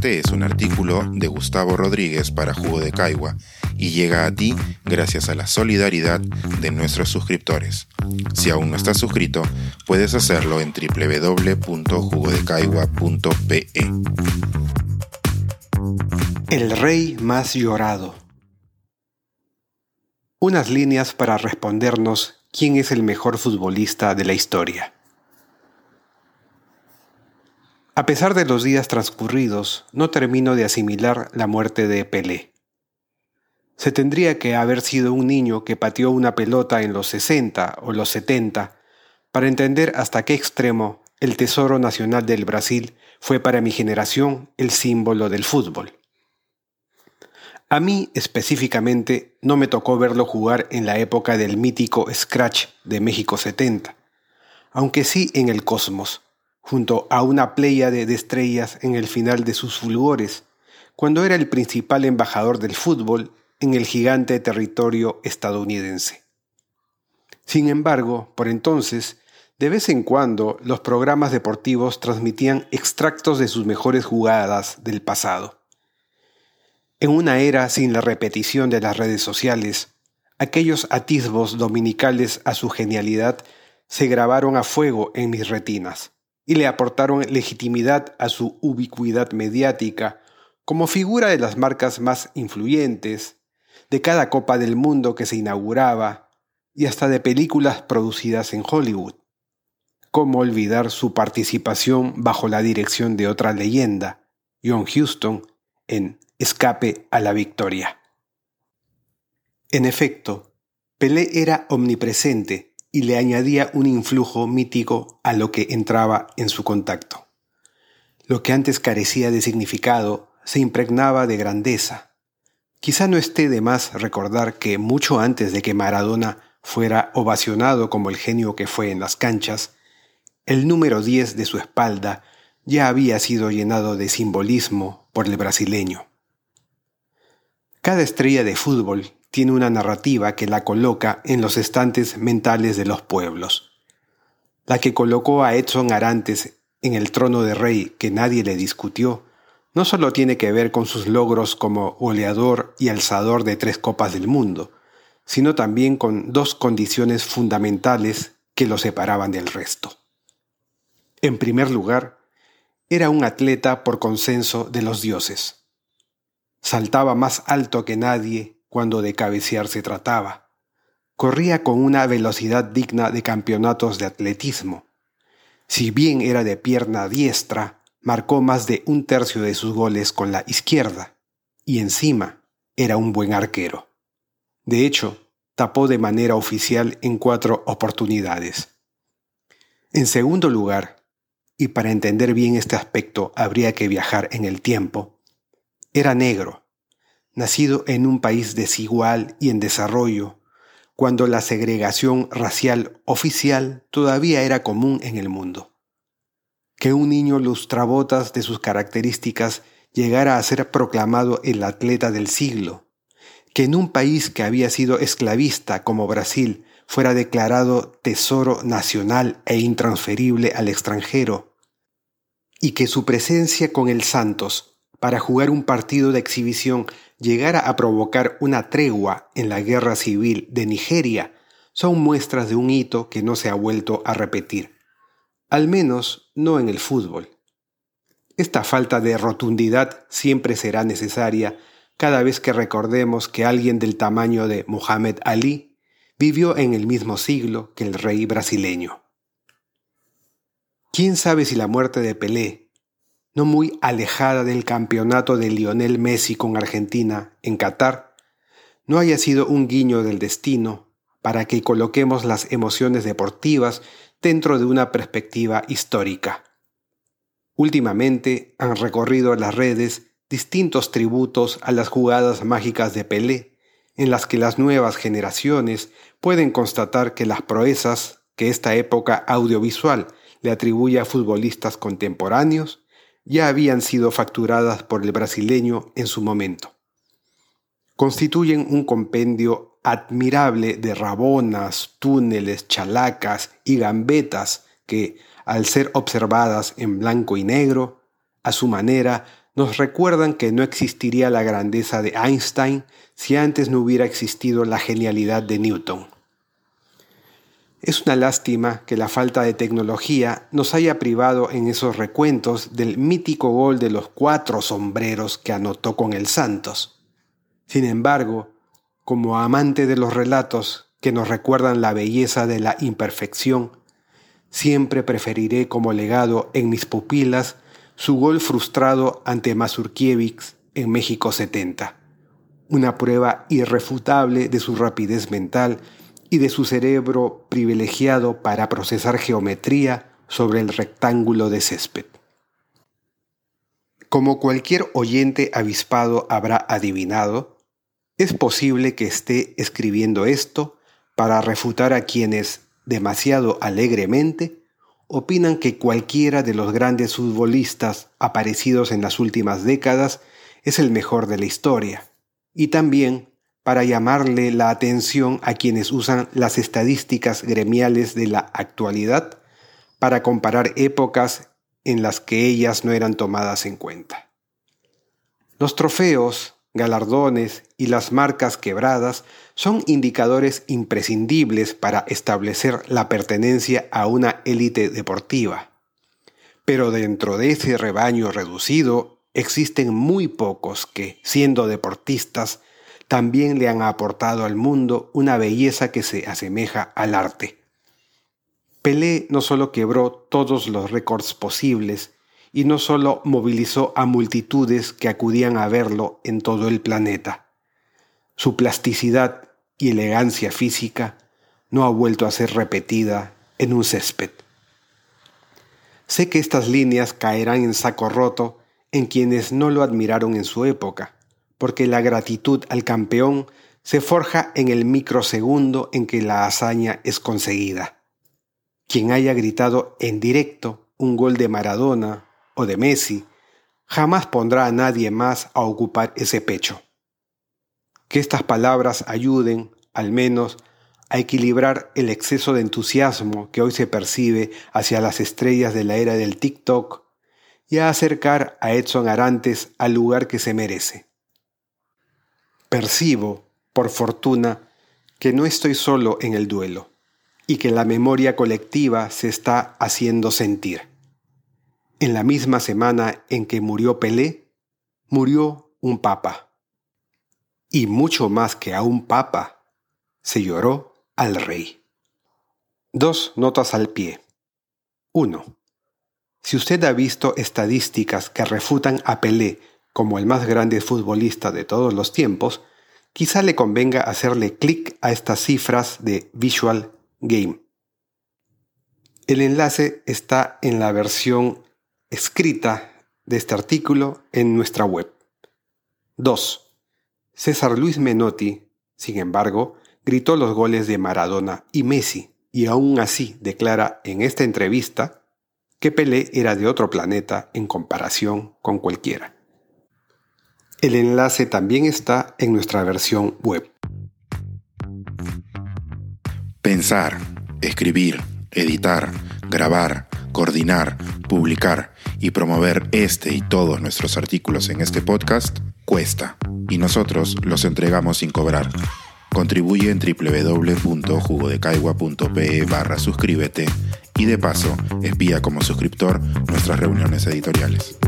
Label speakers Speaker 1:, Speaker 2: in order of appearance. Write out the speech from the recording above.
Speaker 1: Este es un artículo de Gustavo Rodríguez para Jugo de Caigua y llega a ti gracias a la solidaridad de nuestros suscriptores. Si aún no estás suscrito, puedes hacerlo en www.jugodecaigua.pe.
Speaker 2: El rey más llorado. Unas líneas para respondernos quién es el mejor futbolista de la historia. A pesar de los días transcurridos, no termino de asimilar la muerte de Pelé. Se tendría que haber sido un niño que pateó una pelota en los 60 o los 70 para entender hasta qué extremo el Tesoro Nacional del Brasil fue para mi generación el símbolo del fútbol. A mí específicamente no me tocó verlo jugar en la época del mítico Scratch de México 70, aunque sí en el Cosmos, junto a una pléyade de estrellas en el final de sus fulgores, cuando era el principal embajador del fútbol en el gigante territorio estadounidense. Sin embargo, por entonces, de vez en cuando los programas deportivos transmitían extractos de sus mejores jugadas del pasado. En una era sin la repetición de las redes sociales, aquellos atisbos dominicales a su genialidad se grabaron a fuego en mis retinas y le aportaron legitimidad a su ubicuidad mediática como figura de las marcas más influyentes, de cada Copa del Mundo que se inauguraba y hasta de películas producidas en Hollywood. ¿Cómo olvidar su participación bajo la dirección de otra leyenda, John Huston, en Escape a la Victoria? En efecto, Pelé era omnipresente y le añadía un influjo mítico a lo que entraba en su contacto. Lo que antes carecía de significado se impregnaba de grandeza. Quizá no esté de más recordar que mucho antes de que Maradona fuera ovacionado como el genio que fue en las canchas, el número 10 de su espalda ya había sido llenado de simbolismo por el brasileño. Cada estrella de fútbol tiene una narrativa que la coloca en los estantes mentales de los pueblos. La que colocó a Edson Arantes en el trono de rey que nadie le discutió, no solo tiene que ver con sus logros como goleador y alzador de tres copas del mundo, sino también con dos condiciones fundamentales que lo separaban del resto. En primer lugar, era un atleta por consenso de los dioses. Saltaba más alto que nadie cuando de cabecear se trataba. Corría con una velocidad digna de campeonatos de atletismo. Si bien era de pierna diestra, marcó más de un tercio de sus goles con la izquierda, y encima era un buen arquero. De hecho, tapó de manera oficial en cuatro oportunidades. En segundo lugar, y para entender bien este aspecto habría que viajar en el tiempo, era negro, nacido en un país desigual y en desarrollo, cuando la segregación racial oficial todavía era común en el mundo. Que un niño lustrabotas de sus características llegara a ser proclamado el atleta del siglo, que en un país que había sido esclavista como Brasil fuera declarado tesoro nacional e intransferible al extranjero, y que su presencia con el Santos para jugar un partido de exhibición llegara a provocar una tregua en la guerra civil de Nigeria son muestras de un hito que no se ha vuelto a repetir, al menos no en el fútbol. Esta falta de rotundidad siempre será necesaria cada vez que recordemos que alguien del tamaño de Muhammad Ali vivió en el mismo siglo que el rey brasileño. ¿Quién sabe si la muerte de Pelé no muy alejada del campeonato de Lionel Messi con Argentina en Qatar, no haya sido un guiño del destino para que coloquemos las emociones deportivas dentro de una perspectiva histórica. Últimamente han recorrido las redes distintos tributos a las jugadas mágicas de Pelé, en las que las nuevas generaciones pueden constatar que las proezas que esta época audiovisual le atribuye a futbolistas contemporáneos ya habían sido facturadas por el brasileño en su momento. Constituyen un compendio admirable de rabonas, túneles, chalacas y gambetas que, al ser observadas en blanco y negro, a su manera, nos recuerdan que no existiría la grandeza de Einstein si antes no hubiera existido la genialidad de Newton. Es una lástima que la falta de tecnología nos haya privado en esos recuentos del mítico gol de los cuatro sombreros que anotó con el Santos. Sin embargo, como amante de los relatos que nos recuerdan la belleza de la imperfección, siempre preferiré como legado en mis pupilas su gol frustrado ante Mazurkiewicz en México 70 una prueba irrefutable de su rapidez mental y de su cerebro privilegiado para procesar geometría sobre el rectángulo de césped. Como cualquier oyente avispado habrá adivinado, es posible que esté escribiendo esto para refutar a quienes, demasiado alegremente, opinan que cualquiera de los grandes futbolistas aparecidos en las últimas décadas es el mejor de la historia y también para llamarle la atención a quienes usan las estadísticas gremiales de la actualidad para comparar épocas en las que ellas no eran tomadas en cuenta. Los trofeos, galardones y las marcas quebradas son indicadores imprescindibles para establecer la pertenencia a una élite deportiva. Pero dentro de ese rebaño reducido existen muy pocos que, siendo deportistas, también le han aportado al mundo una belleza que se asemeja al arte. Pelé no solo quebró todos los récords posibles, y no solo movilizó a multitudes que acudían a verlo en todo el planeta. Su plasticidad y elegancia física no ha vuelto a ser repetida en un césped. Sé que estas líneas caerán en saco roto en quienes no lo admiraron en su época, porque la gratitud al campeón se forja en el microsegundo en que la hazaña es conseguida. Quien haya gritado en directo un gol de Maradona o de Messi, jamás pondrá a nadie más a ocupar ese pecho. Que estas palabras ayuden, al menos, a equilibrar el exceso de entusiasmo que hoy se percibe hacia las estrellas de la era del TikTok y a acercar a Edson Arantes al lugar que se merece. Percibo, por fortuna, que no estoy solo en el duelo y que la memoria colectiva se está haciendo sentir. En la misma semana en que murió Pelé, murió un papa. Y mucho más que a un papa, se lloró al rey. Dos notas al pie. 1. Si usted ha visto estadísticas que refutan a Pelé como el más grande futbolista de todos los tiempos, quizá le convenga hacerle clic a estas cifras de Visual Game. El enlace está en la versión escrita de este artículo en nuestra web. 2. César Luis Menotti, sin embargo, gritó los goles de Maradona y Messi y aún así declara en esta entrevista que Pelé era de otro planeta en comparación con cualquiera. El enlace también está en nuestra versión web.
Speaker 1: Pensar, escribir, editar, grabar, coordinar, publicar y promover este y todos nuestros artículos en este podcast cuesta y nosotros los entregamos sin cobrar. Contribuye en www.jugodecaigua.pe barra suscríbete y de paso espía como suscriptor nuestras reuniones editoriales.